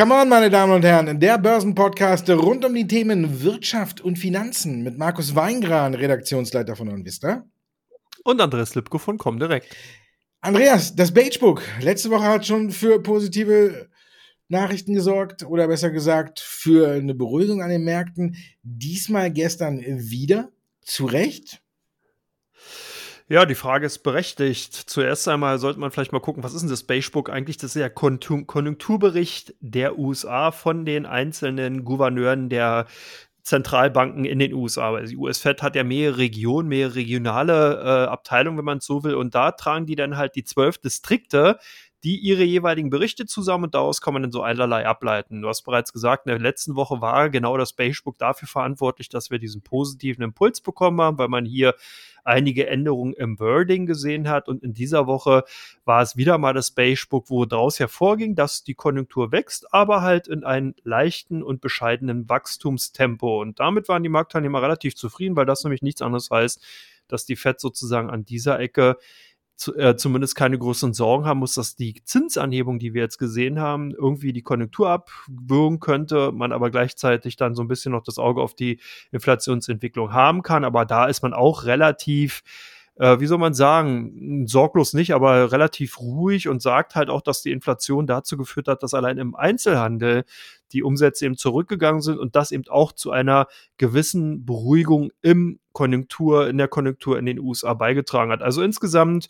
Come on, meine Damen und Herren, der Börsenpodcast rund um die Themen Wirtschaft und Finanzen mit Markus Weingran, Redaktionsleiter von OnVista. Und Andreas Lipko von Comdirect. Andreas, das Bagebook. Letzte Woche hat schon für positive Nachrichten gesorgt oder besser gesagt für eine Beruhigung an den Märkten. Diesmal gestern wieder. Zu Recht. Ja, die Frage ist berechtigt. Zuerst einmal sollte man vielleicht mal gucken, was ist denn das Beigebook eigentlich? Das ist ja Konjunkturbericht der USA von den einzelnen Gouverneuren der Zentralbanken in den USA. Also die US-Fed hat ja mehrere Regionen, mehrere regionale äh, Abteilungen, wenn man es so will. Und da tragen die dann halt die zwölf Distrikte die ihre jeweiligen Berichte zusammen und daraus kann man dann so einerlei ableiten. Du hast bereits gesagt, in der letzten Woche war genau das Beigebook dafür verantwortlich, dass wir diesen positiven Impuls bekommen haben, weil man hier einige Änderungen im Wording gesehen hat. Und in dieser Woche war es wieder mal das Beigebook, wo daraus hervorging, dass die Konjunktur wächst, aber halt in einem leichten und bescheidenen Wachstumstempo. Und damit waren die Marktteilnehmer relativ zufrieden, weil das nämlich nichts anderes heißt, dass die Fed sozusagen an dieser Ecke zu, äh, zumindest keine größeren Sorgen haben muss, dass die Zinsanhebung, die wir jetzt gesehen haben, irgendwie die Konjunktur abwürgen könnte, man aber gleichzeitig dann so ein bisschen noch das Auge auf die Inflationsentwicklung haben kann. Aber da ist man auch relativ äh, wie soll man sagen, sorglos nicht, aber relativ ruhig und sagt halt auch, dass die Inflation dazu geführt hat, dass allein im Einzelhandel die Umsätze eben zurückgegangen sind und das eben auch zu einer gewissen Beruhigung im Konjunktur, in der Konjunktur in den USA beigetragen hat. Also insgesamt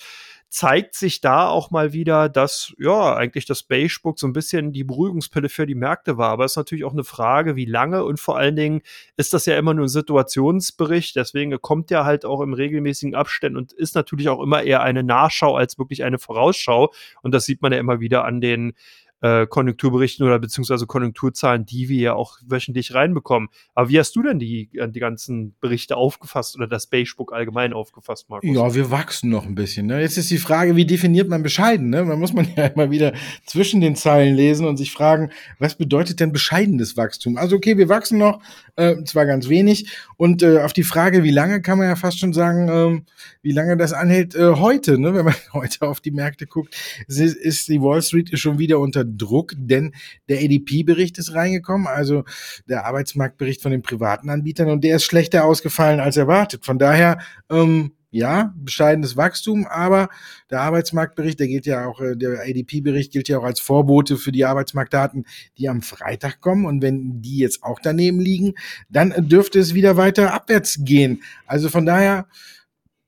zeigt sich da auch mal wieder, dass ja eigentlich das Beigebook so ein bisschen die Beruhigungspille für die Märkte war. Aber es ist natürlich auch eine Frage, wie lange und vor allen Dingen ist das ja immer nur ein Situationsbericht. Deswegen kommt der halt auch im regelmäßigen Abständen und ist natürlich auch immer eher eine Nachschau als wirklich eine Vorausschau. Und das sieht man ja immer wieder an den äh, Konjunkturberichten oder beziehungsweise Konjunkturzahlen, die wir ja auch wöchentlich reinbekommen. Aber wie hast du denn die, die ganzen Berichte aufgefasst oder das Beigebook allgemein aufgefasst, Markus? Ja, wir wachsen noch ein bisschen. Ne? Jetzt ist die Frage, wie definiert man bescheiden? Ne? Man muss man ja immer wieder zwischen den Zeilen lesen und sich fragen, was bedeutet denn bescheidenes Wachstum? Also okay, wir wachsen noch, äh, zwar ganz wenig. Und äh, auf die Frage, wie lange, kann man ja fast schon sagen, äh, wie lange das anhält äh, heute. Ne? Wenn man heute auf die Märkte guckt, ist die Wall Street schon wieder unter Druck, denn der ADP-Bericht ist reingekommen, also der Arbeitsmarktbericht von den privaten Anbietern, und der ist schlechter ausgefallen als erwartet. Von daher, ähm, ja, bescheidenes Wachstum, aber der Arbeitsmarktbericht, der gilt ja auch, äh, der ADP-Bericht gilt ja auch als Vorbote für die Arbeitsmarktdaten, die am Freitag kommen. Und wenn die jetzt auch daneben liegen, dann dürfte es wieder weiter abwärts gehen. Also von daher,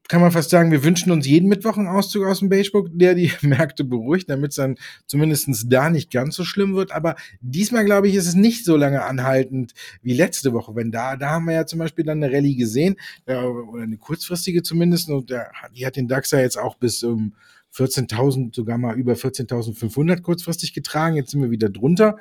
kann man fast sagen, wir wünschen uns jeden Mittwoch einen Auszug aus dem Beigebook, der die Märkte beruhigt, damit es dann zumindestens da nicht ganz so schlimm wird. Aber diesmal, glaube ich, ist es nicht so lange anhaltend wie letzte Woche. Wenn da, da haben wir ja zum Beispiel dann eine Rallye gesehen, oder eine kurzfristige zumindest, und die hat den DAX ja jetzt auch bis um, ähm, 14.000, sogar mal über 14.500 kurzfristig getragen. Jetzt sind wir wieder drunter.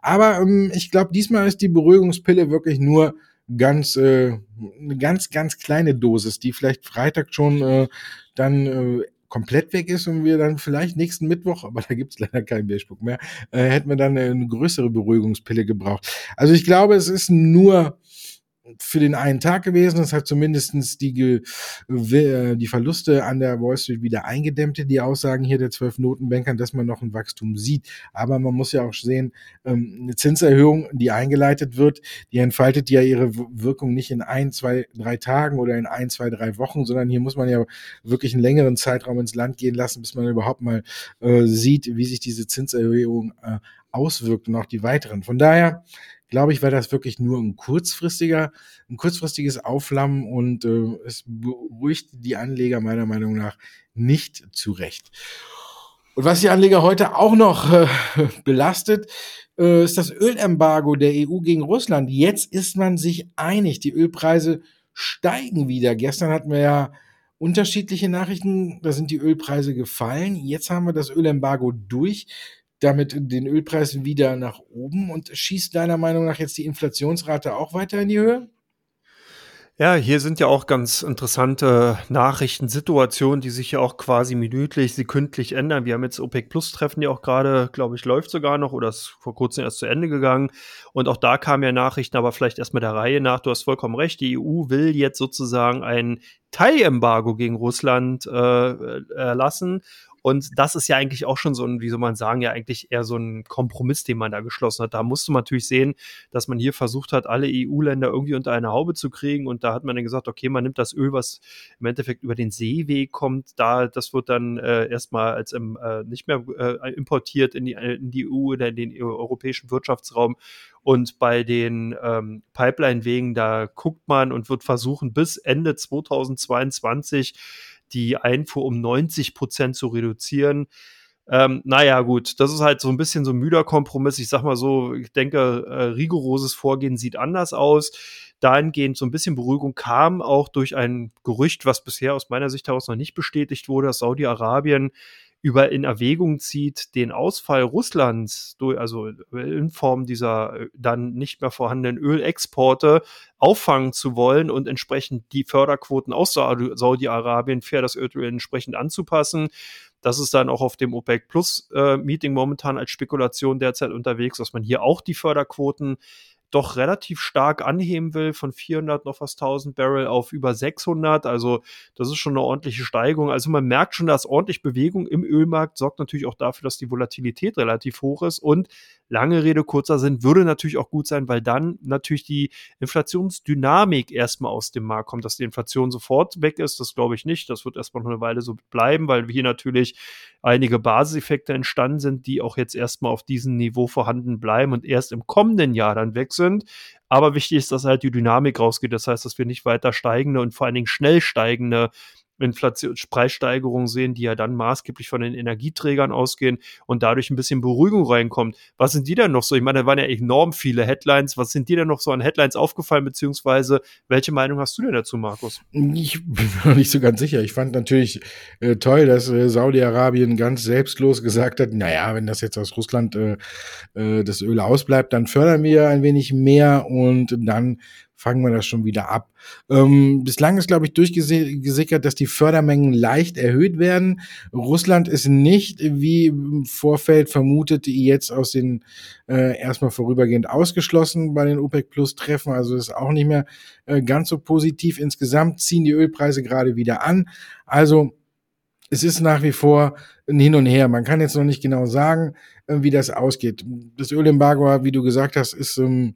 Aber ähm, ich glaube, diesmal ist die Beruhigungspille wirklich nur ganz, äh, eine ganz, ganz kleine Dosis, die vielleicht Freitag schon äh, dann äh, komplett weg ist und wir dann vielleicht nächsten Mittwoch, aber da gibt's leider keinen Beerspuck mehr, äh, hätten wir dann eine größere Beruhigungspille gebraucht. Also ich glaube, es ist nur für den einen Tag gewesen. Das hat zumindestens die, äh, die Verluste an der Wall Street wieder eingedämmt, die Aussagen hier der zwölf Notenbankern, dass man noch ein Wachstum sieht. Aber man muss ja auch sehen, ähm, eine Zinserhöhung, die eingeleitet wird, die entfaltet ja ihre Wirkung nicht in ein, zwei, drei Tagen oder in ein, zwei, drei Wochen, sondern hier muss man ja wirklich einen längeren Zeitraum ins Land gehen lassen, bis man überhaupt mal äh, sieht, wie sich diese Zinserhöhung äh, auswirkt und auch die weiteren. Von daher glaube ich, war das wirklich nur ein kurzfristiger, ein kurzfristiges Aufflammen und äh, es beruhigt die Anleger meiner Meinung nach nicht zurecht. Und was die Anleger heute auch noch äh, belastet, äh, ist das Ölembargo der EU gegen Russland. Jetzt ist man sich einig. Die Ölpreise steigen wieder. Gestern hatten wir ja unterschiedliche Nachrichten. Da sind die Ölpreise gefallen. Jetzt haben wir das Ölembargo durch damit den Ölpreis wieder nach oben und schießt deiner Meinung nach jetzt die Inflationsrate auch weiter in die Höhe? Ja, hier sind ja auch ganz interessante Nachrichtensituationen, die sich ja auch quasi minütlich, sekündlich ändern. Wir haben jetzt OPEC Plus Treffen ja auch gerade, glaube ich, läuft sogar noch oder ist vor kurzem erst zu Ende gegangen. Und auch da kamen ja Nachrichten, aber vielleicht erstmal der Reihe nach. Du hast vollkommen recht. Die EU will jetzt sozusagen ein Teilembargo gegen Russland äh, erlassen Und das ist ja eigentlich auch schon so ein, wie soll man sagen, ja eigentlich eher so ein Kompromiss, den man da geschlossen hat. Da musste man natürlich sehen, dass man hier versucht hat, alle EU-Länder irgendwie unter eine Haube zu kriegen. Und da hat man dann gesagt, okay, man nimmt das Öl, was im Endeffekt über den Seeweg kommt, da, das wird dann äh, erstmal als ähm, äh, nicht mehr äh, importiert in die, in die EU oder in den europäischen Wirtschaftsraum. Und bei den ähm, Pipeline-Wegen, da guckt man und wird versuchen, bis Ende 2022 die Einfuhr um 90 Prozent zu reduzieren. Ähm, naja, gut, das ist halt so ein bisschen so ein müder Kompromiss. Ich sag mal so, ich denke, äh, rigoroses Vorgehen sieht anders aus. Dahingehend so ein bisschen Beruhigung kam auch durch ein Gerücht, was bisher aus meiner Sicht heraus noch nicht bestätigt wurde, dass Saudi-Arabien über in Erwägung zieht, den Ausfall Russlands, durch, also in Form dieser äh, dann nicht mehr vorhandenen Ölexporte, auffangen zu wollen und entsprechend die Förderquoten aus Saudi-Arabien für das Öl entsprechend anzupassen. Das ist dann auch auf dem OPEC Plus äh, Meeting momentan als Spekulation derzeit unterwegs, dass man hier auch die Förderquoten doch relativ stark anheben will, von 400 noch fast 1000 Barrel auf über 600. Also das ist schon eine ordentliche Steigung. Also man merkt schon, dass ordentlich Bewegung im Ölmarkt sorgt natürlich auch dafür, dass die Volatilität relativ hoch ist. Und lange Rede, kurzer Sinn, würde natürlich auch gut sein, weil dann natürlich die Inflationsdynamik erstmal aus dem Markt kommt. Dass die Inflation sofort weg ist, das glaube ich nicht. Das wird erstmal noch eine Weile so bleiben, weil hier natürlich einige Basiseffekte entstanden sind, die auch jetzt erstmal auf diesem Niveau vorhanden bleiben und erst im kommenden Jahr dann weg sind. Aber wichtig ist, dass halt die Dynamik rausgeht. Das heißt, dass wir nicht weiter steigende und vor allen Dingen schnell steigende Inflation, Preissteigerungen sehen, die ja dann maßgeblich von den Energieträgern ausgehen und dadurch ein bisschen Beruhigung reinkommt. Was sind die denn noch so? Ich meine, da waren ja enorm viele Headlines. Was sind dir denn noch so an Headlines aufgefallen, beziehungsweise welche Meinung hast du denn dazu, Markus? Ich bin mir nicht so ganz sicher. Ich fand natürlich äh, toll, dass äh, Saudi-Arabien ganz selbstlos gesagt hat, naja, wenn das jetzt aus Russland äh, äh, das Öl ausbleibt, dann fördern wir ein wenig mehr und dann fangen wir das schon wieder ab. Ähm, bislang ist, glaube ich, durchgesickert, dass die Fördermengen leicht erhöht werden. Russland ist nicht, wie im Vorfeld vermutet, jetzt aus den äh, erstmal vorübergehend ausgeschlossen bei den OPEC Plus Treffen. Also ist auch nicht mehr äh, ganz so positiv. Insgesamt ziehen die Ölpreise gerade wieder an. Also es ist nach wie vor ein Hin und Her. Man kann jetzt noch nicht genau sagen, äh, wie das ausgeht. Das Ölembargo, wie du gesagt hast, ist ähm,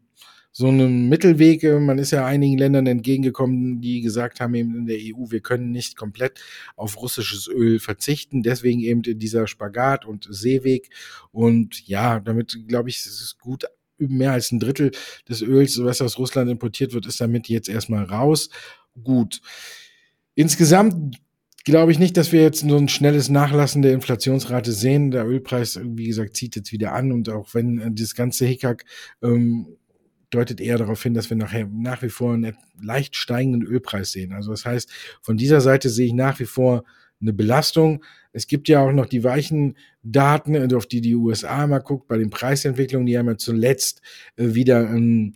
so einen Mittelweg. Äh, man ist ja einigen Ländern entgegengekommen, die gesagt haben eben in der EU, wir können nicht komplett auf russisches Öl verzichten. Deswegen eben dieser Spagat und Seeweg. Und ja, damit glaube ich, ist es gut mehr als ein Drittel des Öls, was aus Russland importiert wird, ist damit jetzt erstmal raus. Gut. Insgesamt glaube ich nicht, dass wir jetzt so ein schnelles Nachlassen der Inflationsrate sehen. Der Ölpreis, wie gesagt, zieht jetzt wieder an und auch wenn äh, das ganze Hickhack ähm, deutet eher darauf hin, dass wir nachher nach wie vor einen leicht steigenden Ölpreis sehen. Also das heißt, von dieser Seite sehe ich nach wie vor eine Belastung. Es gibt ja auch noch die weichen Daten, äh, auf die die USA mal guckt, bei den Preisentwicklungen, die haben ja zuletzt äh, wieder ein,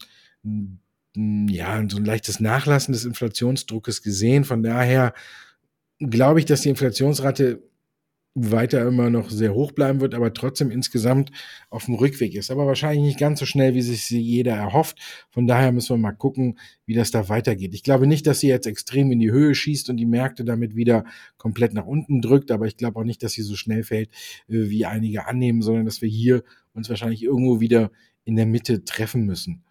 ja, so ein leichtes Nachlassen des Inflationsdruckes gesehen. Von daher glaube ich, dass die Inflationsrate weiter immer noch sehr hoch bleiben wird, aber trotzdem insgesamt auf dem Rückweg ist. Aber wahrscheinlich nicht ganz so schnell, wie sich jeder erhofft. Von daher müssen wir mal gucken, wie das da weitergeht. Ich glaube nicht, dass sie jetzt extrem in die Höhe schießt und die Märkte damit wieder komplett nach unten drückt, aber ich glaube auch nicht, dass sie so schnell fällt, äh, wie einige annehmen, sondern dass wir hier uns wahrscheinlich irgendwo wieder in der Mitte treffen müssen.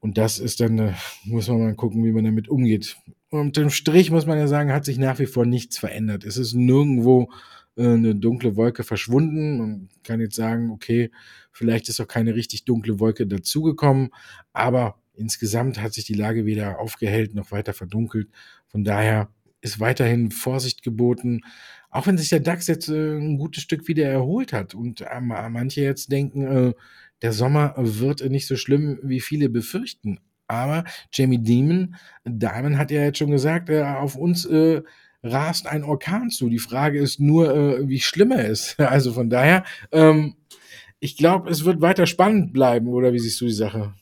Und das ist dann, äh, muss man mal gucken, wie man damit umgeht. Und im Strich muss man ja sagen, hat sich nach wie vor nichts verändert. Es ist nirgendwo eine dunkle Wolke verschwunden. Man kann jetzt sagen, okay, vielleicht ist auch keine richtig dunkle Wolke dazugekommen, aber insgesamt hat sich die Lage weder aufgehellt noch weiter verdunkelt. Von daher ist weiterhin Vorsicht geboten, auch wenn sich der DAX jetzt äh, ein gutes Stück wieder erholt hat und äh, manche jetzt denken, äh, der Sommer wird nicht so schlimm, wie viele befürchten. Aber Jamie Dimon, Diamond hat ja jetzt schon gesagt, äh, auf uns äh, rast ein Orkan zu. Die Frage ist nur, äh, wie schlimm er ist. Also von daher, ähm, ich glaube, es wird weiter spannend bleiben, oder wie siehst du die Sache?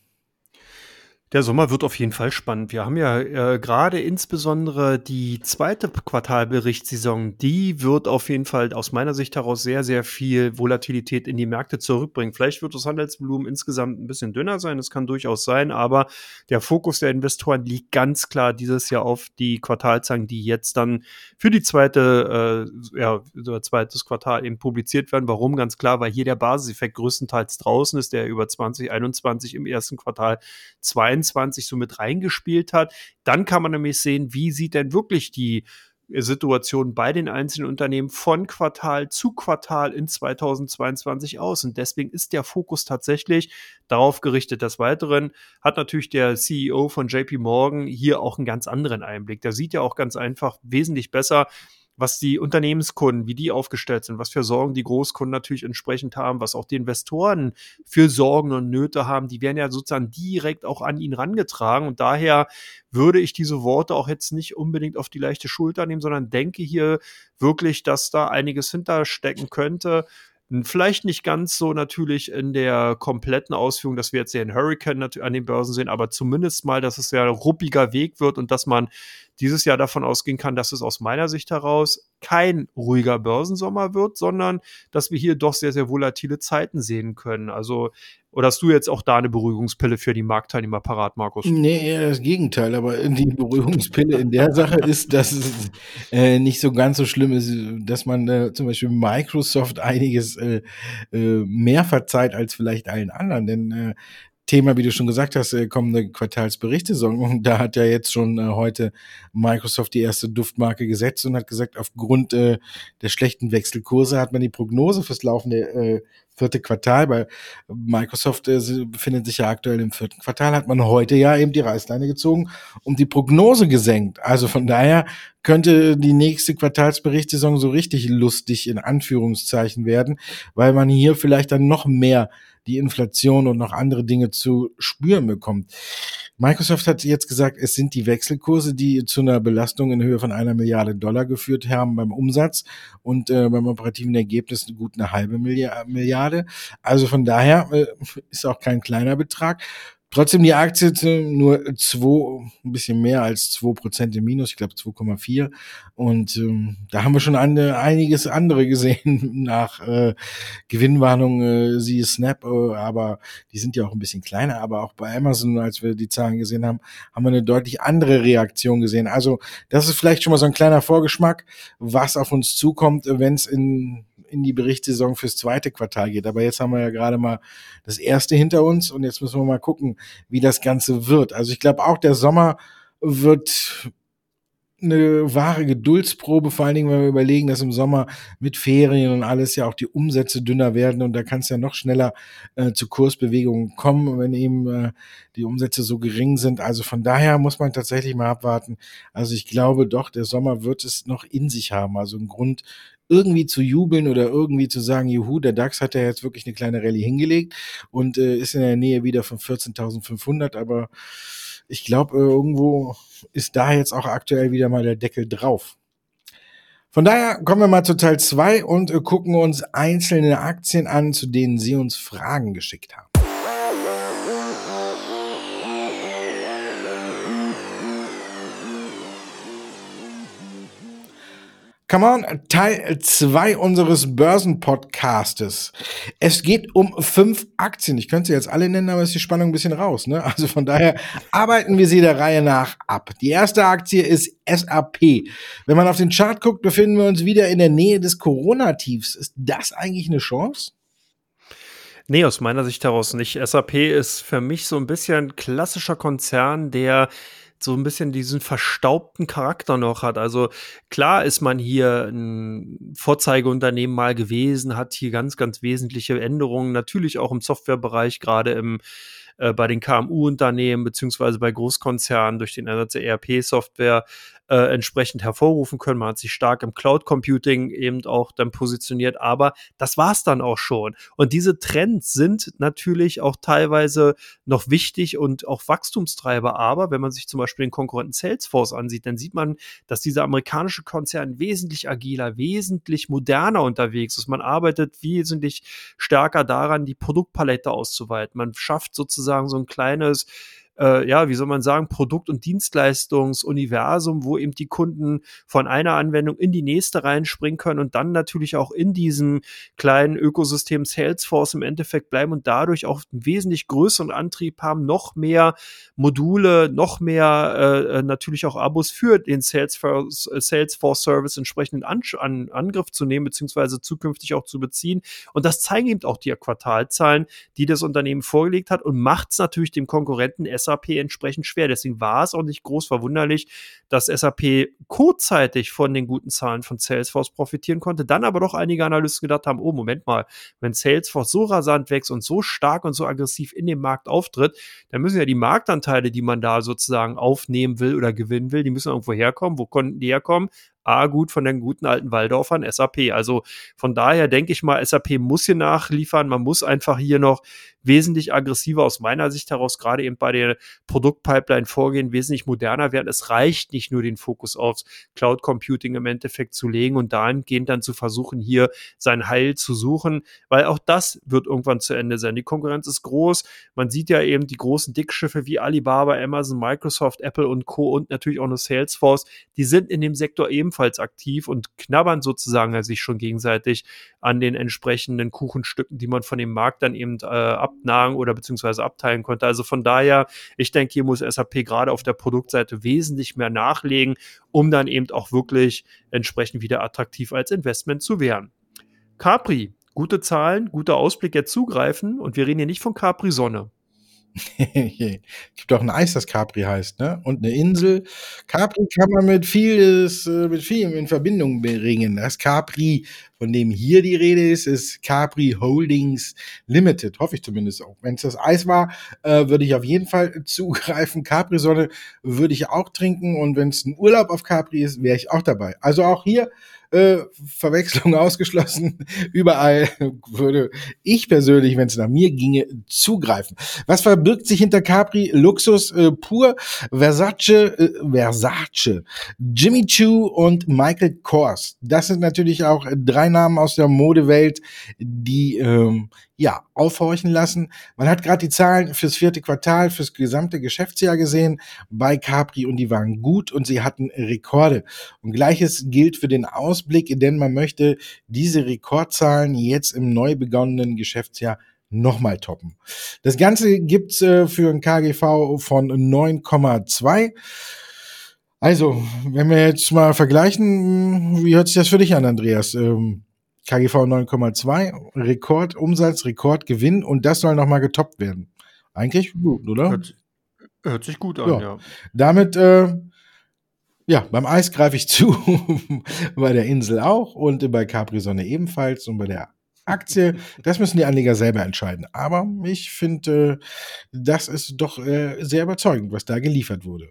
Der Sommer wird auf jeden Fall spannend. Wir haben ja äh, gerade insbesondere die zweite Quartalberichtssaison, die wird auf jeden Fall aus meiner Sicht heraus sehr, sehr viel Volatilität in die Märkte zurückbringen. Vielleicht wird das Handelsvolumen insgesamt ein bisschen dünner sein, das kann durchaus sein, aber der Fokus der Investoren liegt ganz klar dieses Jahr auf die Quartalzahlen, die jetzt dann für die zweite, äh, ja, zweites Quartal eben publiziert werden. Warum? Ganz klar, weil hier der Basiseffekt größtenteils draußen ist, der über 2021 im ersten Quartal 22 22 so mit reingespielt hat. Dann kann man nämlich sehen, wie sieht denn wirklich die Situation bei den einzelnen Unternehmen von Quartal zu Quartal in 2022 aus. Und deswegen ist der Fokus tatsächlich darauf gerichtet. Des Weiteren hat natürlich der CEO von JP Morgan hier auch einen ganz anderen Einblick. Der sieht ja auch ganz einfach wesentlich besser, was die Unternehmenskunden, wie die aufgestellt sind, was für Sorgen die Großkunden natürlich entsprechend haben, was auch die Investoren für Sorgen und Nöte haben, die werden ja sozusagen direkt auch an ihn rangetragen. Und daher würde ich diese Worte auch jetzt nicht unbedingt auf die leichte Schulter nehmen, sondern denke hier wirklich, dass da einiges hinterstecken könnte. Vielleicht nicht ganz so natürlich in der kompletten Ausführung, dass wir jetzt den Hurricane an den Börsen sehen, aber zumindest mal, dass es ja ein ruppiger Weg wird und dass man dieses Jahr davon ausgehen kann, dass es aus meiner Sicht heraus kein ruhiger Börsensommer wird, sondern dass wir hier doch sehr, sehr volatile Zeiten sehen können. Also, oder hast du jetzt auch da eine Beruhigungspille für die Marktteilnehmer parat, Markus? Nee, eher das Gegenteil. Aber die Beruhigungspille in der Sache ist, dass es äh, nicht so ganz so schlimm ist, dass man äh, zum Beispiel Microsoft einiges äh, äh mehr verzeiht als vielleicht allen anderen. Denn äh, Thema, wie du schon gesagt hast, äh, kommende Quartalsberichtssaison. Und da hat ja jetzt schon äh, heute Microsoft die erste Duftmarke gesetzt und hat gesagt, aufgrund äh, der schlechten Wechselkurse hat man die Prognose fürs laufende äh, vierte Quartal, weil Microsoft äh, befindet sich ja aktuell im vierten Quartal, hat man heute ja eben die Reißleine gezogen und die Prognose gesenkt. Also von daher könnte die nächste Quartalsberichtssaison so richtig lustig in Anführungszeichen werden, weil man hier vielleicht dann noch mehr die Inflation und noch andere Dinge zu spüren bekommt. Microsoft hat jetzt gesagt, es sind die Wechselkurse, die zu einer Belastung in Höhe von einer Milliarde Dollar geführt haben beim Umsatz und äh, beim operativen Ergebnis gut eine halbe Milliarde. Also von daher äh, ist auch kein kleiner Betrag. Trotzdem die Aktie nur zwei, ein bisschen mehr als zwei Prozent im Minus, ich glaube 2,4. Und ähm, da haben wir schon eine, einiges andere gesehen nach äh, Gewinnwarnung, äh, siehe Snap, äh, aber die sind ja auch ein bisschen kleiner. Aber auch bei Amazon, als wir die Zahlen gesehen haben, haben wir eine deutlich andere Reaktion gesehen. Also das ist vielleicht schon mal so ein kleiner Vorgeschmack, was auf uns zukommt, wenn es in in die Berichtssaison fürs zweite Quartal geht. Aber jetzt haben wir ja gerade mal das erste hinter uns und jetzt müssen wir mal gucken, wie das Ganze wird. Also ich glaube auch, der Sommer wird eine wahre Geduldsprobe, vor allen Dingen, wenn wir überlegen, dass im Sommer mit Ferien und alles ja auch die Umsätze dünner werden und da kann es ja noch schneller äh, zu Kursbewegungen kommen, wenn eben äh, die Umsätze so gering sind. Also von daher muss man tatsächlich mal abwarten. Also ich glaube doch, der Sommer wird es noch in sich haben. Also ein Grund irgendwie zu jubeln oder irgendwie zu sagen, juhu, der DAX hat ja jetzt wirklich eine kleine Rallye hingelegt und äh, ist in der Nähe wieder von 14.500, aber ich glaube, äh, irgendwo ist da jetzt auch aktuell wieder mal der Deckel drauf. Von daher kommen wir mal zu Teil 2 und äh, gucken uns einzelne Aktien an, zu denen Sie uns Fragen geschickt haben. Come on, Teil 2 unseres Börsenpodcastes. Es geht um fünf Aktien. Ich könnte sie jetzt alle nennen, aber ist die Spannung ein bisschen raus. Ne? Also von daher arbeiten wir sie der Reihe nach ab. Die erste Aktie ist SAP. Wenn man auf den Chart guckt, befinden wir uns wieder in der Nähe des Corona-Tiefs. Ist das eigentlich eine Chance? Nee, aus meiner Sicht heraus nicht. SAP ist für mich so ein bisschen klassischer Konzern, der so ein bisschen diesen verstaubten Charakter noch hat. Also klar ist man hier ein Vorzeigeunternehmen mal gewesen, hat hier ganz, ganz wesentliche Änderungen, natürlich auch im Softwarebereich, gerade im äh, bei den KMU-Unternehmen beziehungsweise bei Großkonzernen durch den Einsatz der ERP-Software äh, entsprechend hervorrufen können. Man hat sich stark im Cloud Computing eben auch dann positioniert, aber das war's dann auch schon. Und diese Trends sind natürlich auch teilweise noch wichtig und auch Wachstumstreiber. Aber wenn man sich zum Beispiel den Konkurrenten Salesforce ansieht, dann sieht man, dass dieser amerikanische Konzern wesentlich agiler, wesentlich moderner unterwegs ist. Man arbeitet wesentlich stärker daran, die Produktpalette auszuweiten. Man schafft sozusagen so ein kleines äh, ja, wie soll man sagen, Produkt- und Dienstleistungsuniversum, wo eben die Kunden von einer Anwendung in die nächste reinspringen können und dann natürlich auch in diesem kleinen Ökosystem Salesforce im Endeffekt bleiben und dadurch auch einen wesentlich größeren Antrieb haben, noch mehr Module, noch mehr äh, natürlich auch Abos für den Salesforce, äh, Salesforce Service entsprechend an, an Angriff zu nehmen, beziehungsweise zukünftig auch zu beziehen. Und das zeigen eben auch die Quartalzahlen, die das Unternehmen vorgelegt hat und macht es natürlich dem Konkurrenten SAP entsprechend schwer. Deswegen war es auch nicht groß verwunderlich, dass SAP kurzzeitig von den guten Zahlen von Salesforce profitieren konnte, dann aber doch einige Analysten gedacht haben, oh, Moment mal, wenn Salesforce so rasant wächst und so stark und so aggressiv in dem Markt auftritt, dann müssen ja die Marktanteile, die man da sozusagen aufnehmen will oder gewinnen will, die müssen irgendwo herkommen. Wo konnten die herkommen? A, gut von den guten alten Waldorfern, SAP. Also von daher denke ich mal, SAP muss hier nachliefern. Man muss einfach hier noch wesentlich aggressiver aus meiner Sicht heraus, gerade eben bei der Produktpipeline vorgehen, wesentlich moderner werden. Es reicht nicht nur den Fokus aufs Cloud Computing im Endeffekt zu legen und dahingehend dann zu versuchen, hier sein Heil zu suchen, weil auch das wird irgendwann zu Ende sein. Die Konkurrenz ist groß. Man sieht ja eben die großen Dickschiffe wie Alibaba, Amazon, Microsoft, Apple und Co. und natürlich auch eine Salesforce. Die sind in dem Sektor ebenfalls aktiv und knabbern sozusagen sich schon gegenseitig an den entsprechenden Kuchenstücken, die man von dem Markt dann eben äh, abnagen oder beziehungsweise abteilen konnte. Also von daher, ich denke, hier muss SAP gerade auf der Produktseite wesentlich mehr nachlegen, um dann eben auch wirklich entsprechend wieder attraktiv als Investment zu werden. Capri, gute Zahlen, guter Ausblick jetzt zugreifen und wir reden hier nicht von Capri Sonne. gibt auch ein Eis, das Capri heißt, ne? Und eine Insel. Capri kann man mit vieles, äh, mit vielem in Verbindung bringen. Das Capri, von dem hier die Rede ist, ist Capri Holdings Limited. Hoffe ich zumindest auch. Wenn es das Eis war, äh, würde ich auf jeden Fall zugreifen. Capri-Sonne würde ich auch trinken. Und wenn es ein Urlaub auf Capri ist, wäre ich auch dabei. Also auch hier äh, Verwechslung ausgeschlossen. Überall würde ich persönlich, wenn es nach mir ginge, zugreifen. Was verbirgt sich hinter Capri? Luxus äh, pur, Versace, äh, Versace, Jimmy Choo und Michael Kors. Das sind natürlich auch drei Namen aus der Modewelt, die ähm, ja, aufhorchen lassen. Man hat gerade die Zahlen fürs vierte Quartal, fürs gesamte Geschäftsjahr gesehen bei Capri und die waren gut und sie hatten Rekorde. Und gleiches gilt für den Ausblick, denn man möchte diese Rekordzahlen jetzt im neu begonnenen Geschäftsjahr nochmal toppen. Das Ganze gibt's äh, für ein KGV von 9,2. Also, wenn wir jetzt mal vergleichen, wie hört sich das für dich an, Andreas? Ähm, KGV 9,2, Rekordumsatz, Rekordgewinn und das soll nochmal getoppt werden. Eigentlich gut, oder? Hört, hört sich gut an, ja. ja. Damit, äh, ja, beim Eis greife ich zu, bei der Insel auch und bei Capri Sonne ebenfalls und bei der Aktie, das müssen die Anleger selber entscheiden. Aber ich finde, das ist doch äh, sehr überzeugend, was da geliefert wurde.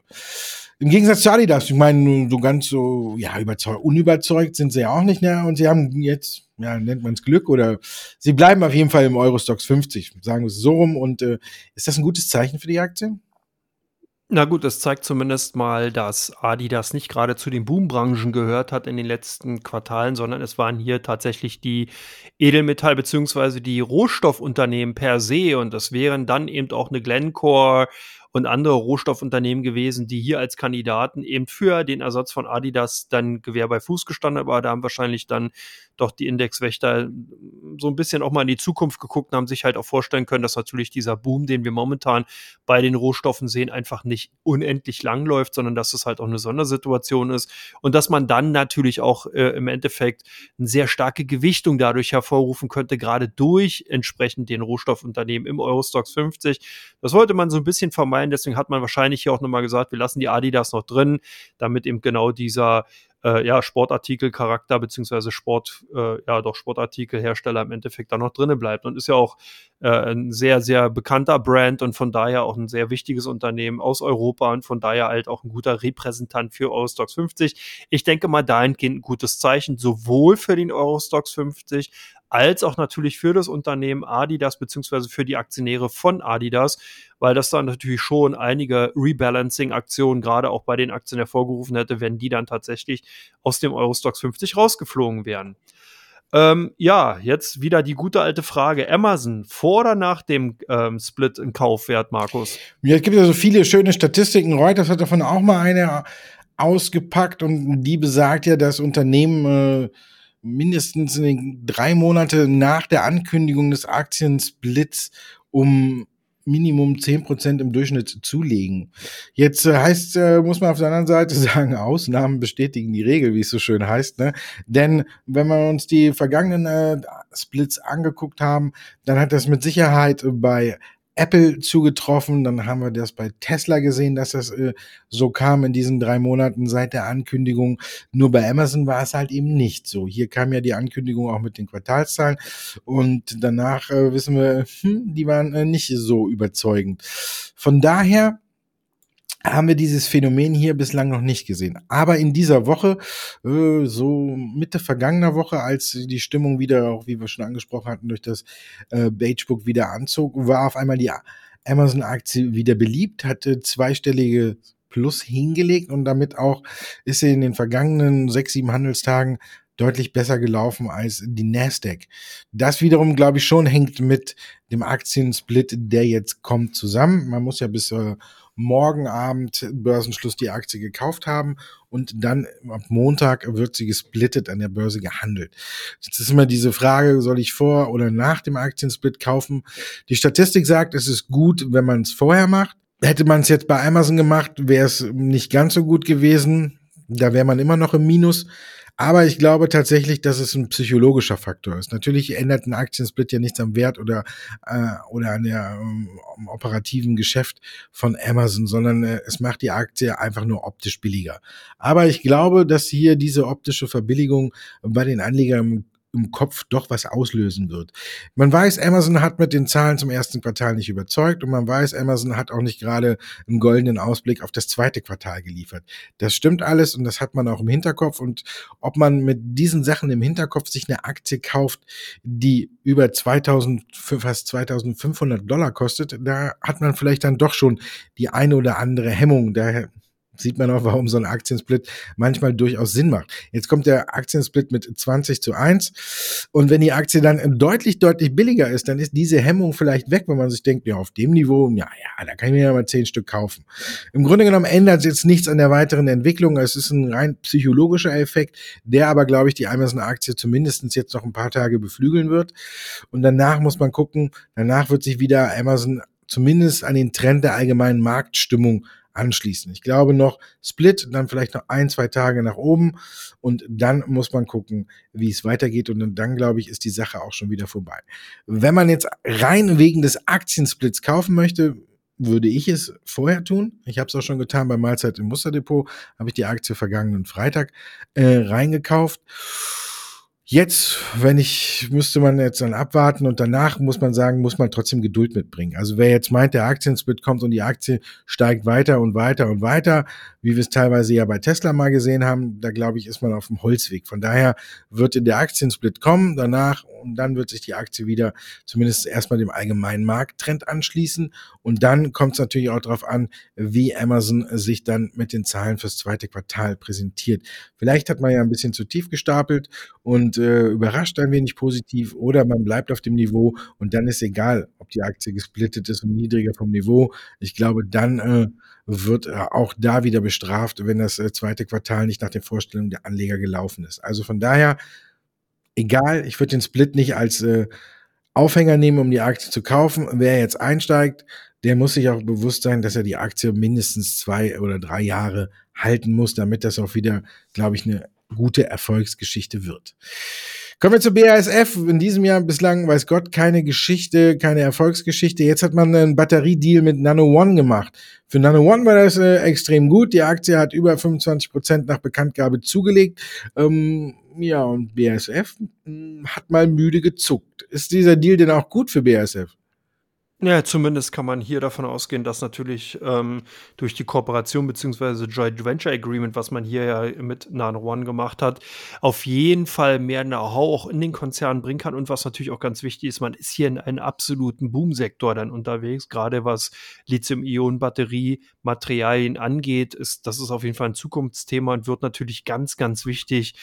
Im Gegensatz zu Adidas, ich meine, so ganz so, ja, überzeugt, unüberzeugt sind sie ja auch nicht, ne? Und sie haben jetzt ja, nennt man es Glück oder sie bleiben auf jeden Fall im Eurostox 50, sagen wir es so rum. Und äh, ist das ein gutes Zeichen für die Aktie? Na gut, das zeigt zumindest mal, dass Adidas nicht gerade zu den Boombranchen gehört hat in den letzten Quartalen, sondern es waren hier tatsächlich die Edelmetall- bzw. die Rohstoffunternehmen per se und das wären dann eben auch eine Glencore und andere Rohstoffunternehmen gewesen, die hier als Kandidaten eben für den Ersatz von Adidas dann Gewehr bei Fuß gestanden haben, aber da haben wahrscheinlich dann doch die Indexwächter so ein bisschen auch mal in die Zukunft geguckt und haben sich halt auch vorstellen können, dass natürlich dieser Boom, den wir momentan bei den Rohstoffen sehen, einfach nicht unendlich lang läuft, sondern dass es halt auch eine Sondersituation ist und dass man dann natürlich auch äh, im Endeffekt eine sehr starke Gewichtung dadurch hervorrufen könnte, gerade durch entsprechend den Rohstoffunternehmen im Eurostox 50. Das wollte man so ein bisschen vermeiden. Deswegen hat man wahrscheinlich hier auch nochmal gesagt, wir lassen die Adidas noch drin, damit eben genau dieser äh, ja, Sportartikelcharakter beziehungsweise Sport, äh, ja doch Sportartikelhersteller im Endeffekt da noch drinne bleibt und ist ja auch äh, ein sehr, sehr bekannter Brand und von daher auch ein sehr wichtiges Unternehmen aus Europa und von daher halt auch ein guter Repräsentant für Eurostox 50. Ich denke mal dahingehend ein gutes Zeichen, sowohl für den Eurostox 50 als auch natürlich für das Unternehmen Adidas beziehungsweise für die Aktionäre von Adidas, weil das dann natürlich schon einige Rebalancing-Aktionen gerade auch bei den Aktien hervorgerufen hätte, wenn die dann tatsächlich aus dem Eurostox 50 rausgeflogen wären. Ähm, ja, jetzt wieder die gute alte Frage. Amazon, vor oder nach dem ähm, Split in Kaufwert, Markus? Ja, es gibt ja so viele schöne Statistiken. Reuters hat davon auch mal eine ausgepackt und die besagt ja, dass Unternehmen äh, mindestens drei Monate nach der Ankündigung des Aktiensplits um Minimum zehn Prozent im Durchschnitt zulegen. Jetzt äh, heißt, äh, muss man auf der anderen Seite sagen, Ausnahmen bestätigen die Regel, wie es so schön heißt. Ne? Denn wenn wir uns die vergangenen äh, Splits angeguckt haben, dann hat das mit Sicherheit bei Apple zugetroffen. Dann haben wir das bei Tesla gesehen, dass das äh, so kam in diesen drei Monaten seit der Ankündigung. Nur bei Amazon war es halt eben nicht so. Hier kam ja die Ankündigung auch mit den Quartalszahlen und danach äh, wissen wir, hm, die waren äh, nicht so überzeugend. Von daher haben wir dieses Phänomen hier bislang noch nicht gesehen. Aber in dieser Woche, äh, so Mitte vergangener Woche, als die Stimmung wieder, auch wie wir schon angesprochen hatten, durch das äh, Bagebook wieder anzog, war auf einmal die Amazon-Aktie wieder beliebt, hatte zweistellige Plus hingelegt und damit auch ist sie in den vergangenen sechs, sieben Handelstagen deutlich besser gelaufen als die Nasdaq. Das wiederum, glaube ich, schon hängt mit dem Aktiensplit, der jetzt kommt, zusammen. Man muss ja bis äh, morgen Abend Börsenschluss die Aktie gekauft haben und dann ab Montag wird sie gesplittet an der Börse gehandelt. Jetzt ist immer diese Frage, soll ich vor oder nach dem Aktiensplit kaufen? Die Statistik sagt, es ist gut, wenn man es vorher macht. Hätte man es jetzt bei Amazon gemacht, wäre es nicht ganz so gut gewesen. Da wäre man immer noch im Minus. Aber ich glaube tatsächlich, dass es ein psychologischer Faktor ist. Natürlich ändert ein Aktiensplit ja nichts am Wert oder, äh, oder an der ähm, operativen Geschäft von Amazon, sondern äh, es macht die Aktie einfach nur optisch billiger. Aber ich glaube, dass hier diese optische Verbilligung bei den Anlegern im Kopf doch was auslösen wird. Man weiß, Amazon hat mit den Zahlen zum ersten Quartal nicht überzeugt und man weiß, Amazon hat auch nicht gerade einen goldenen Ausblick auf das zweite Quartal geliefert. Das stimmt alles und das hat man auch im Hinterkopf und ob man mit diesen Sachen im Hinterkopf sich eine Aktie kauft, die über 2000, fast 2500 Dollar kostet, da hat man vielleicht dann doch schon die eine oder andere Hemmung. Daher sieht man auch, warum so ein Aktiensplit manchmal durchaus Sinn macht. Jetzt kommt der Aktiensplit mit 20 zu 1 und wenn die Aktie dann deutlich, deutlich billiger ist, dann ist diese Hemmung vielleicht weg, wenn man sich denkt, ja, auf dem Niveau, ja, ja, da kann ich mir ja mal zehn Stück kaufen. Im Grunde genommen ändert es jetzt nichts an der weiteren Entwicklung. Es ist ein rein psychologischer Effekt, der aber, glaube ich, die Amazon-Aktie zumindest jetzt noch ein paar Tage beflügeln wird. Und danach muss man gucken, danach wird sich wieder Amazon zumindest an den Trend der allgemeinen Marktstimmung anschließen. Ich glaube noch Split, dann vielleicht noch ein, zwei Tage nach oben und dann muss man gucken, wie es weitergeht und dann glaube ich, ist die Sache auch schon wieder vorbei. Wenn man jetzt rein wegen des Aktiensplits kaufen möchte, würde ich es vorher tun. Ich habe es auch schon getan bei Mahlzeit im Musterdepot, habe ich die Aktie vergangenen Freitag äh, reingekauft. Jetzt, wenn ich, müsste man jetzt dann abwarten und danach muss man sagen, muss man trotzdem Geduld mitbringen. Also wer jetzt meint, der Aktiensplit kommt und die Aktie steigt weiter und weiter und weiter, wie wir es teilweise ja bei Tesla mal gesehen haben, da glaube ich, ist man auf dem Holzweg. Von daher wird der Aktiensplit kommen, danach und dann wird sich die Aktie wieder zumindest erstmal dem allgemeinen Markttrend anschließen und dann kommt es natürlich auch darauf an, wie Amazon sich dann mit den Zahlen fürs zweite Quartal präsentiert. Vielleicht hat man ja ein bisschen zu tief gestapelt und äh, überrascht ein wenig positiv oder man bleibt auf dem Niveau und dann ist egal, ob die Aktie gesplittet ist und niedriger vom Niveau. Ich glaube, dann äh, wird auch da wieder bestraft, wenn das äh, zweite Quartal nicht nach den Vorstellungen der Anleger gelaufen ist. Also von daher, egal, ich würde den Split nicht als äh, Aufhänger nehmen, um die Aktie zu kaufen. Wer jetzt einsteigt, der muss sich auch bewusst sein, dass er die Aktie mindestens zwei oder drei Jahre halten muss, damit das auch wieder, glaube ich, eine gute Erfolgsgeschichte wird. Kommen wir zu BASF. In diesem Jahr bislang, weiß Gott, keine Geschichte, keine Erfolgsgeschichte. Jetzt hat man einen Batteriedeal mit Nano One gemacht. Für Nano One war das äh, extrem gut. Die Aktie hat über 25 Prozent nach Bekanntgabe zugelegt. Ähm, ja, und BASF hm, hat mal müde gezuckt. Ist dieser Deal denn auch gut für BASF? Ja, zumindest kann man hier davon ausgehen, dass natürlich ähm, durch die Kooperation beziehungsweise Joint Venture Agreement, was man hier ja mit Nano One gemacht hat, auf jeden Fall mehr Know-how auch in den Konzernen bringen kann. Und was natürlich auch ganz wichtig ist, man ist hier in einem absoluten Boomsektor dann unterwegs, gerade was Lithium-Ionen-Batterie-Materialien angeht. Ist, das ist auf jeden Fall ein Zukunftsthema und wird natürlich ganz, ganz wichtig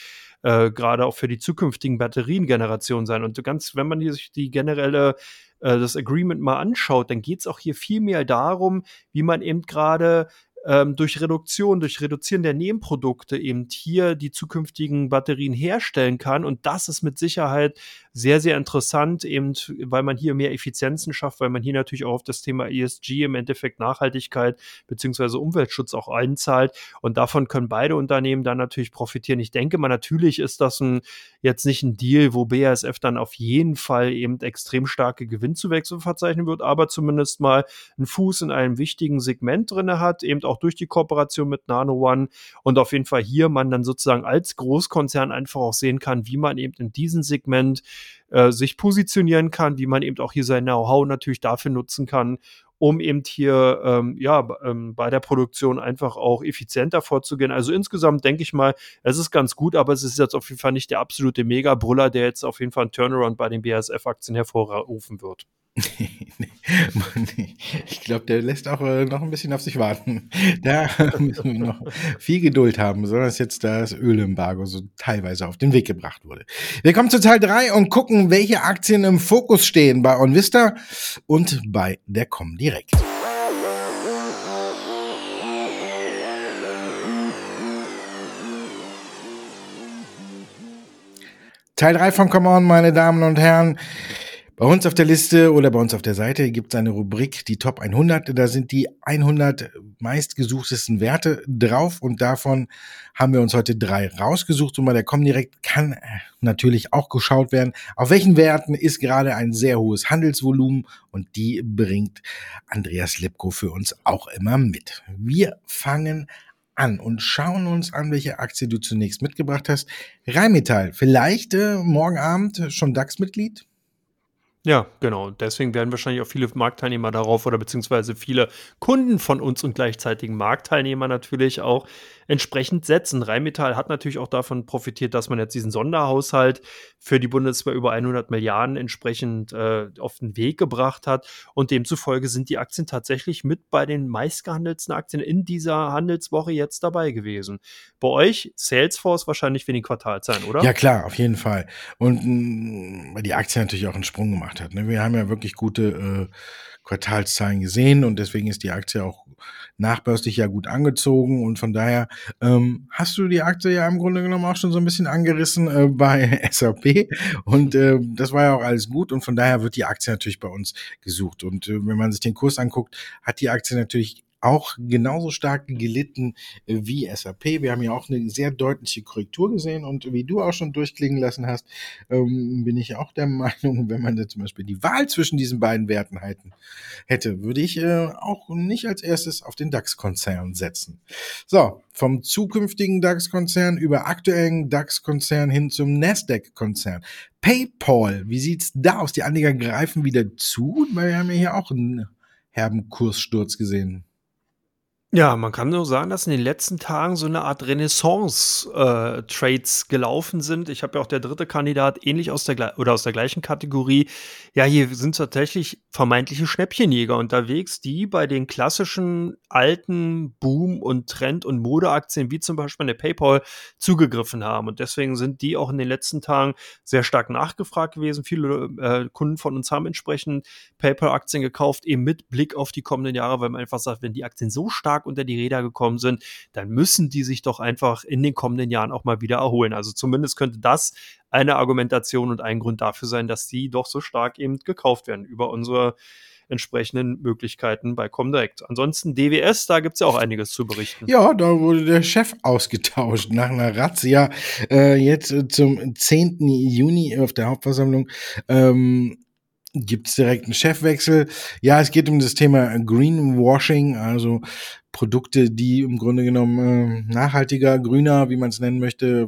äh, gerade auch für die zukünftigen Batteriengenerationen sein. Und ganz, wenn man sich die generelle äh, das Agreement mal anschaut, dann geht es auch hier viel mehr darum, wie man eben gerade ähm, durch Reduktion, durch Reduzieren der Nebenprodukte eben hier die zukünftigen Batterien herstellen kann. Und das ist mit Sicherheit sehr, sehr interessant, eben weil man hier mehr Effizienzen schafft, weil man hier natürlich auch auf das Thema ESG im Endeffekt Nachhaltigkeit beziehungsweise Umweltschutz auch einzahlt. Und davon können beide Unternehmen dann natürlich profitieren. Ich denke mal, natürlich ist das ein, jetzt nicht ein Deal, wo BASF dann auf jeden Fall eben extrem starke Gewinnzuwächse verzeichnen wird, aber zumindest mal einen Fuß in einem wichtigen Segment drinne hat, eben auch durch die Kooperation mit Nano One und auf jeden Fall hier man dann sozusagen als Großkonzern einfach auch sehen kann, wie man eben in diesem Segment äh, sich positionieren kann, wie man eben auch hier sein Know-how natürlich dafür nutzen kann, um eben hier ähm, ja ähm, bei der Produktion einfach auch effizienter vorzugehen. Also insgesamt denke ich mal, es ist ganz gut, aber es ist jetzt auf jeden Fall nicht der absolute Mega-Brüller, der jetzt auf jeden Fall einen Turnaround bei den BASF-Aktien hervorrufen wird. ich glaube, der lässt auch äh, noch ein bisschen auf sich warten. Da müssen wir noch viel Geduld haben, besonders jetzt das Ölembargo so teilweise auf den Weg gebracht wurde. Wir kommen zu Teil 3 und gucken, welche Aktien im Fokus stehen bei OnVista und bei der Comdirect. Teil 3 von Come On, meine Damen und Herren. Bei uns auf der Liste oder bei uns auf der Seite gibt es eine Rubrik, die Top 100. Da sind die 100 meistgesuchtesten Werte drauf und davon haben wir uns heute drei rausgesucht. Und bei der Comdirect kann natürlich auch geschaut werden, auf welchen Werten ist gerade ein sehr hohes Handelsvolumen und die bringt Andreas Lipko für uns auch immer mit. Wir fangen an und schauen uns an, welche Aktie du zunächst mitgebracht hast. Rheinmetall, vielleicht äh, morgen Abend schon DAX-Mitglied? Ja, genau. Deswegen werden wahrscheinlich auch viele Marktteilnehmer darauf oder beziehungsweise viele Kunden von uns und gleichzeitigen Marktteilnehmer natürlich auch entsprechend setzen. Rheinmetall hat natürlich auch davon profitiert, dass man jetzt diesen Sonderhaushalt für die Bundeswehr über 100 Milliarden entsprechend äh, auf den Weg gebracht hat. Und demzufolge sind die Aktien tatsächlich mit bei den meistgehandelten Aktien in dieser Handelswoche jetzt dabei gewesen. Bei euch Salesforce wahrscheinlich für den Quartalzahlen, oder? Ja, klar, auf jeden Fall. Und mh, mm, die Aktie natürlich auch einen Sprung gemacht hat. Ne? Wir haben ja wirklich gute äh, Quartalszahlen gesehen und deswegen ist die Aktie auch nachbörslich ja gut angezogen und von daher ähm, hast du die Aktie ja im Grunde genommen auch schon so ein bisschen angerissen äh, bei SAP und äh, das war ja auch alles gut und von daher wird die Aktie natürlich bei uns gesucht und äh, wenn man sich den Kurs anguckt, hat die Aktie natürlich auch genauso stark gelitten äh, wie SAP. Wir haben ja auch eine sehr deutliche Korrektur gesehen und wie du auch schon durchklingen lassen hast, ähm, bin ich auch der Meinung, wenn man da zum Beispiel die Wahl zwischen diesen beiden Werten halten, hätte, würde ich äh, auch nicht als erstes auf den DAX-Konzern setzen. So, vom zukünftigen DAX-Konzern über aktuellen DAX-Konzern hin zum Nasdaq-Konzern. PayPal, wie sieht's da aus? Die Anleger greifen wieder zu, weil wir haben ja hier auch einen herben Kurssturz gesehen. Ja, man kann nur sagen, dass in den letzten Tagen so eine Art Renaissance-Trades äh, gelaufen sind. Ich habe ja auch der dritte Kandidat ähnlich aus der oder aus der gleichen Kategorie. Ja, hier sind tatsächlich vermeintliche Schnäppchenjäger unterwegs, die bei den klassischen alten Boom- und Trend- und Modeaktien wie zum Beispiel der PayPal zugegriffen haben. Und deswegen sind die auch in den letzten Tagen sehr stark nachgefragt gewesen. Viele äh, Kunden von uns haben entsprechend PayPal-Aktien gekauft, eben mit Blick auf die kommenden Jahre, weil man einfach sagt, wenn die Aktien so stark stark unter die Räder gekommen sind, dann müssen die sich doch einfach in den kommenden Jahren auch mal wieder erholen. Also zumindest könnte das eine Argumentation und ein Grund dafür sein, dass die doch so stark eben gekauft werden über unsere entsprechenden Möglichkeiten bei Comdirect. Ansonsten DWS, da gibt es ja auch einiges zu berichten. Ja, da wurde der Chef ausgetauscht nach einer Razzia. Äh, jetzt äh, zum 10. Juni auf der Hauptversammlung. Ähm, gibt es direkt einen Chefwechsel. Ja, es geht um das Thema Greenwashing, also Produkte, die im Grunde genommen äh, nachhaltiger, grüner, wie man es nennen möchte,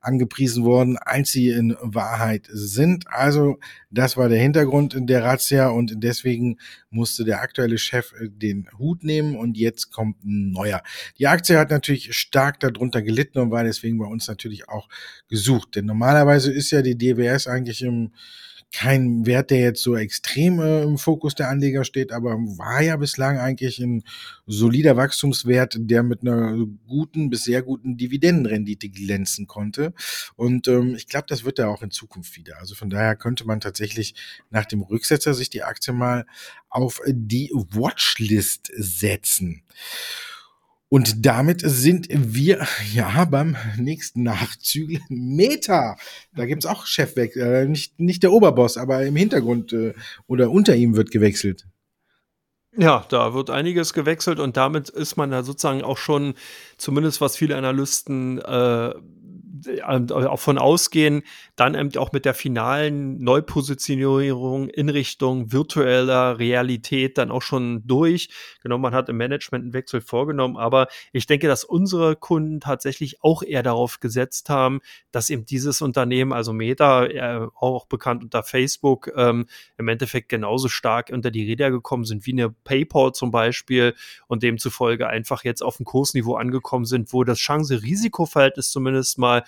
angepriesen worden, als sie in Wahrheit sind. Also das war der Hintergrund in der Razzia und deswegen musste der aktuelle Chef äh, den Hut nehmen und jetzt kommt ein neuer. Die Aktie hat natürlich stark darunter gelitten und war deswegen bei uns natürlich auch gesucht. Denn normalerweise ist ja die DWS eigentlich im kein Wert, der jetzt so extrem äh, im Fokus der Anleger steht, aber war ja bislang eigentlich ein solider Wachstumswert, der mit einer guten bis sehr guten Dividendenrendite glänzen konnte. Und ähm, ich glaube, das wird er auch in Zukunft wieder. Also von daher könnte man tatsächlich nach dem Rücksetzer sich die Aktie mal auf die Watchlist setzen. Und damit sind wir ja beim nächsten Nachzügel Meta. Da gibt's auch Chefwechsel, äh, nicht, nicht der Oberboss, aber im Hintergrund äh, oder unter ihm wird gewechselt. Ja, da wird einiges gewechselt und damit ist man da sozusagen auch schon, zumindest was viele Analysten äh, auch von ausgehen, dann eben auch mit der finalen Neupositionierung in Richtung virtueller Realität dann auch schon durch. Genau, man hat im Management einen Wechsel vorgenommen, aber ich denke, dass unsere Kunden tatsächlich auch eher darauf gesetzt haben, dass eben dieses Unternehmen, also Meta, äh, auch bekannt unter Facebook, ähm, im Endeffekt genauso stark unter die Räder gekommen sind wie eine PayPal zum Beispiel und demzufolge einfach jetzt auf dem Kursniveau angekommen sind, wo das Chance-Risiko-Verhältnis zumindest mal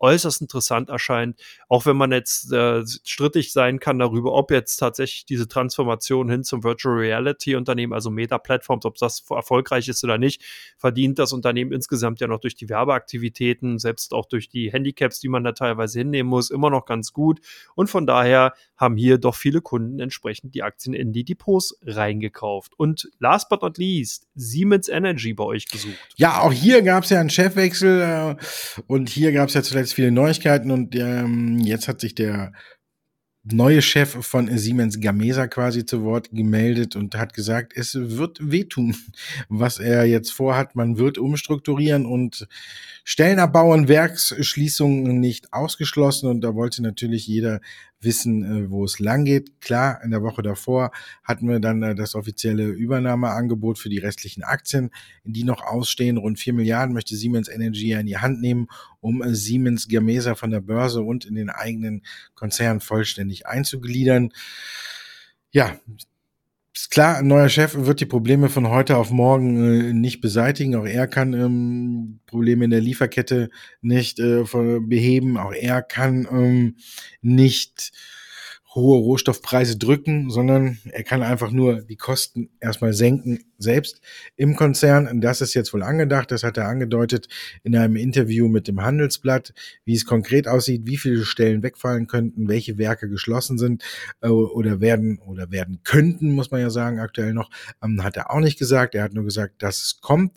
äußerst interessant erscheint, auch wenn man jetzt äh, strittig sein kann darüber, ob jetzt tatsächlich diese Transformation hin zum Virtual Reality Unternehmen, also Meta Platforms, ob das erfolgreich ist oder nicht, verdient das Unternehmen insgesamt ja noch durch die Werbeaktivitäten, selbst auch durch die Handicaps, die man da teilweise hinnehmen muss, immer noch ganz gut. Und von daher haben hier doch viele Kunden entsprechend die Aktien in die Depots reingekauft. Und last but not least, Siemens Energy bei euch gesucht. Ja, auch hier gab es ja einen Chefwechsel äh, und hier gab es ja zuletzt viele Neuigkeiten und ähm, jetzt hat sich der neue Chef von Siemens Gamesa quasi zu Wort gemeldet und hat gesagt, es wird wehtun, was er jetzt vorhat. Man wird umstrukturieren und Stellen abbauen, Werksschließungen nicht ausgeschlossen. Und da wollte natürlich jeder wissen, äh, wo es lang geht. Klar, in der Woche davor hatten wir dann äh, das offizielle Übernahmeangebot für die restlichen Aktien, die noch ausstehen. Rund vier Milliarden möchte Siemens Energy in die Hand nehmen, um äh, Siemens Gamesa von der Börse und in den eigenen Konzern vollständig einzugliedern. Ja, ist klar, ein neuer Chef wird die Probleme von heute auf morgen äh, nicht beseitigen. Auch er kann ähm, Probleme in der Lieferkette nicht äh, beheben. Auch er kann ähm, nicht hohe Rohstoffpreise drücken, sondern er kann einfach nur die Kosten erstmal senken, selbst im Konzern. Das ist jetzt wohl angedacht, das hat er angedeutet in einem Interview mit dem Handelsblatt, wie es konkret aussieht, wie viele Stellen wegfallen könnten, welche Werke geschlossen sind äh, oder werden oder werden könnten, muss man ja sagen, aktuell noch, ähm, hat er auch nicht gesagt. Er hat nur gesagt, dass es kommt.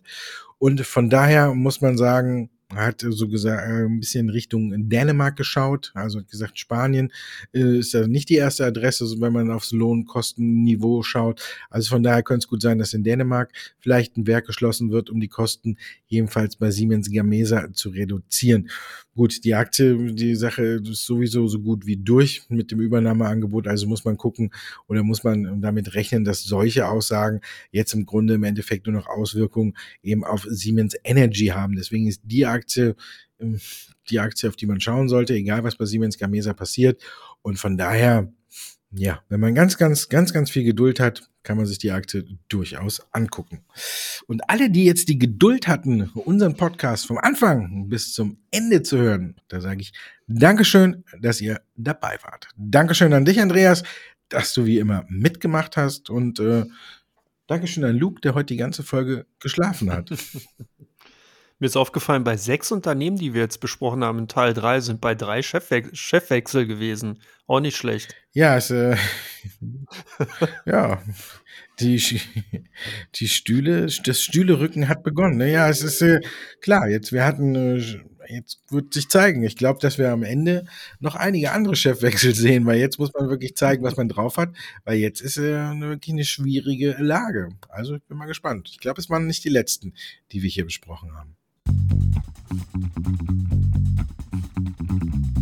Und von daher muss man sagen, hat so gesagt äh, ein bisschen Richtung Dänemark geschaut, also hat gesagt, Spanien äh, ist ja nicht die erste Adresse, wenn man aufs Lohnkostenniveau schaut. Also von daher könnte es gut sein, dass in Dänemark vielleicht ein Werk geschlossen wird, um die Kosten jedenfalls bei Siemens Gamesa zu reduzieren. Gut, die Aktie, die Sache ist sowieso so gut wie durch mit dem Übernahmeangebot. Also muss man gucken oder muss man damit rechnen, dass solche Aussagen jetzt im Grunde im Endeffekt nur noch Auswirkungen eben auf Siemens Energy haben. Deswegen ist die Aktie ähm, die Aktie, auf die man schauen sollte, egal was bei Siemens Gamesa passiert. Und von daher ja, wenn man ganz, ganz, ganz, ganz viel Geduld hat, kann man sich die Akte durchaus angucken. Und alle, die jetzt die Geduld hatten, unseren Podcast vom Anfang bis zum Ende zu hören, da sage ich Dankeschön, dass ihr dabei wart. Dankeschön an dich, Andreas, dass du wie immer mitgemacht hast und äh, Dankeschön an Luke, der heute die ganze Folge geschlafen hat. Mir ist aufgefallen, bei sechs Unternehmen, die wir jetzt besprochen haben, in Teil 3, sind bei drei Chefwe Chefwechsel gewesen. Auch nicht schlecht. Ja, es, äh, ja, die, die Stühle, das Stühlerücken hat begonnen. Ne? Ja, es ist äh, klar, jetzt, wir hatten, äh, jetzt wird sich zeigen. Ich glaube, dass wir am Ende noch einige andere Chefwechsel sehen, weil jetzt muss man wirklich zeigen, was man drauf hat, weil jetzt ist äh, wirklich eine schwierige Lage. Also ich bin mal gespannt. Ich glaube, es waren nicht die letzten, die wir hier besprochen haben. Thank you.